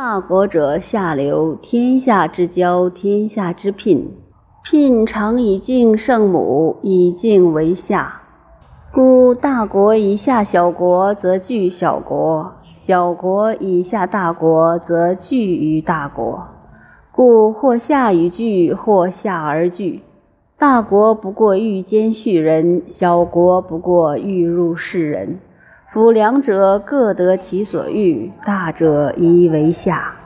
大国者，下流，天下之交，天下之聘。聘常以敬圣母，以敬为下。故大国以下小国，则惧小国；小国以下大国，则惧于大国。故或下与惧，或下而惧。大国不过欲兼畜人，小国不过欲入世人。夫两者各得其所欲，大者宜为下。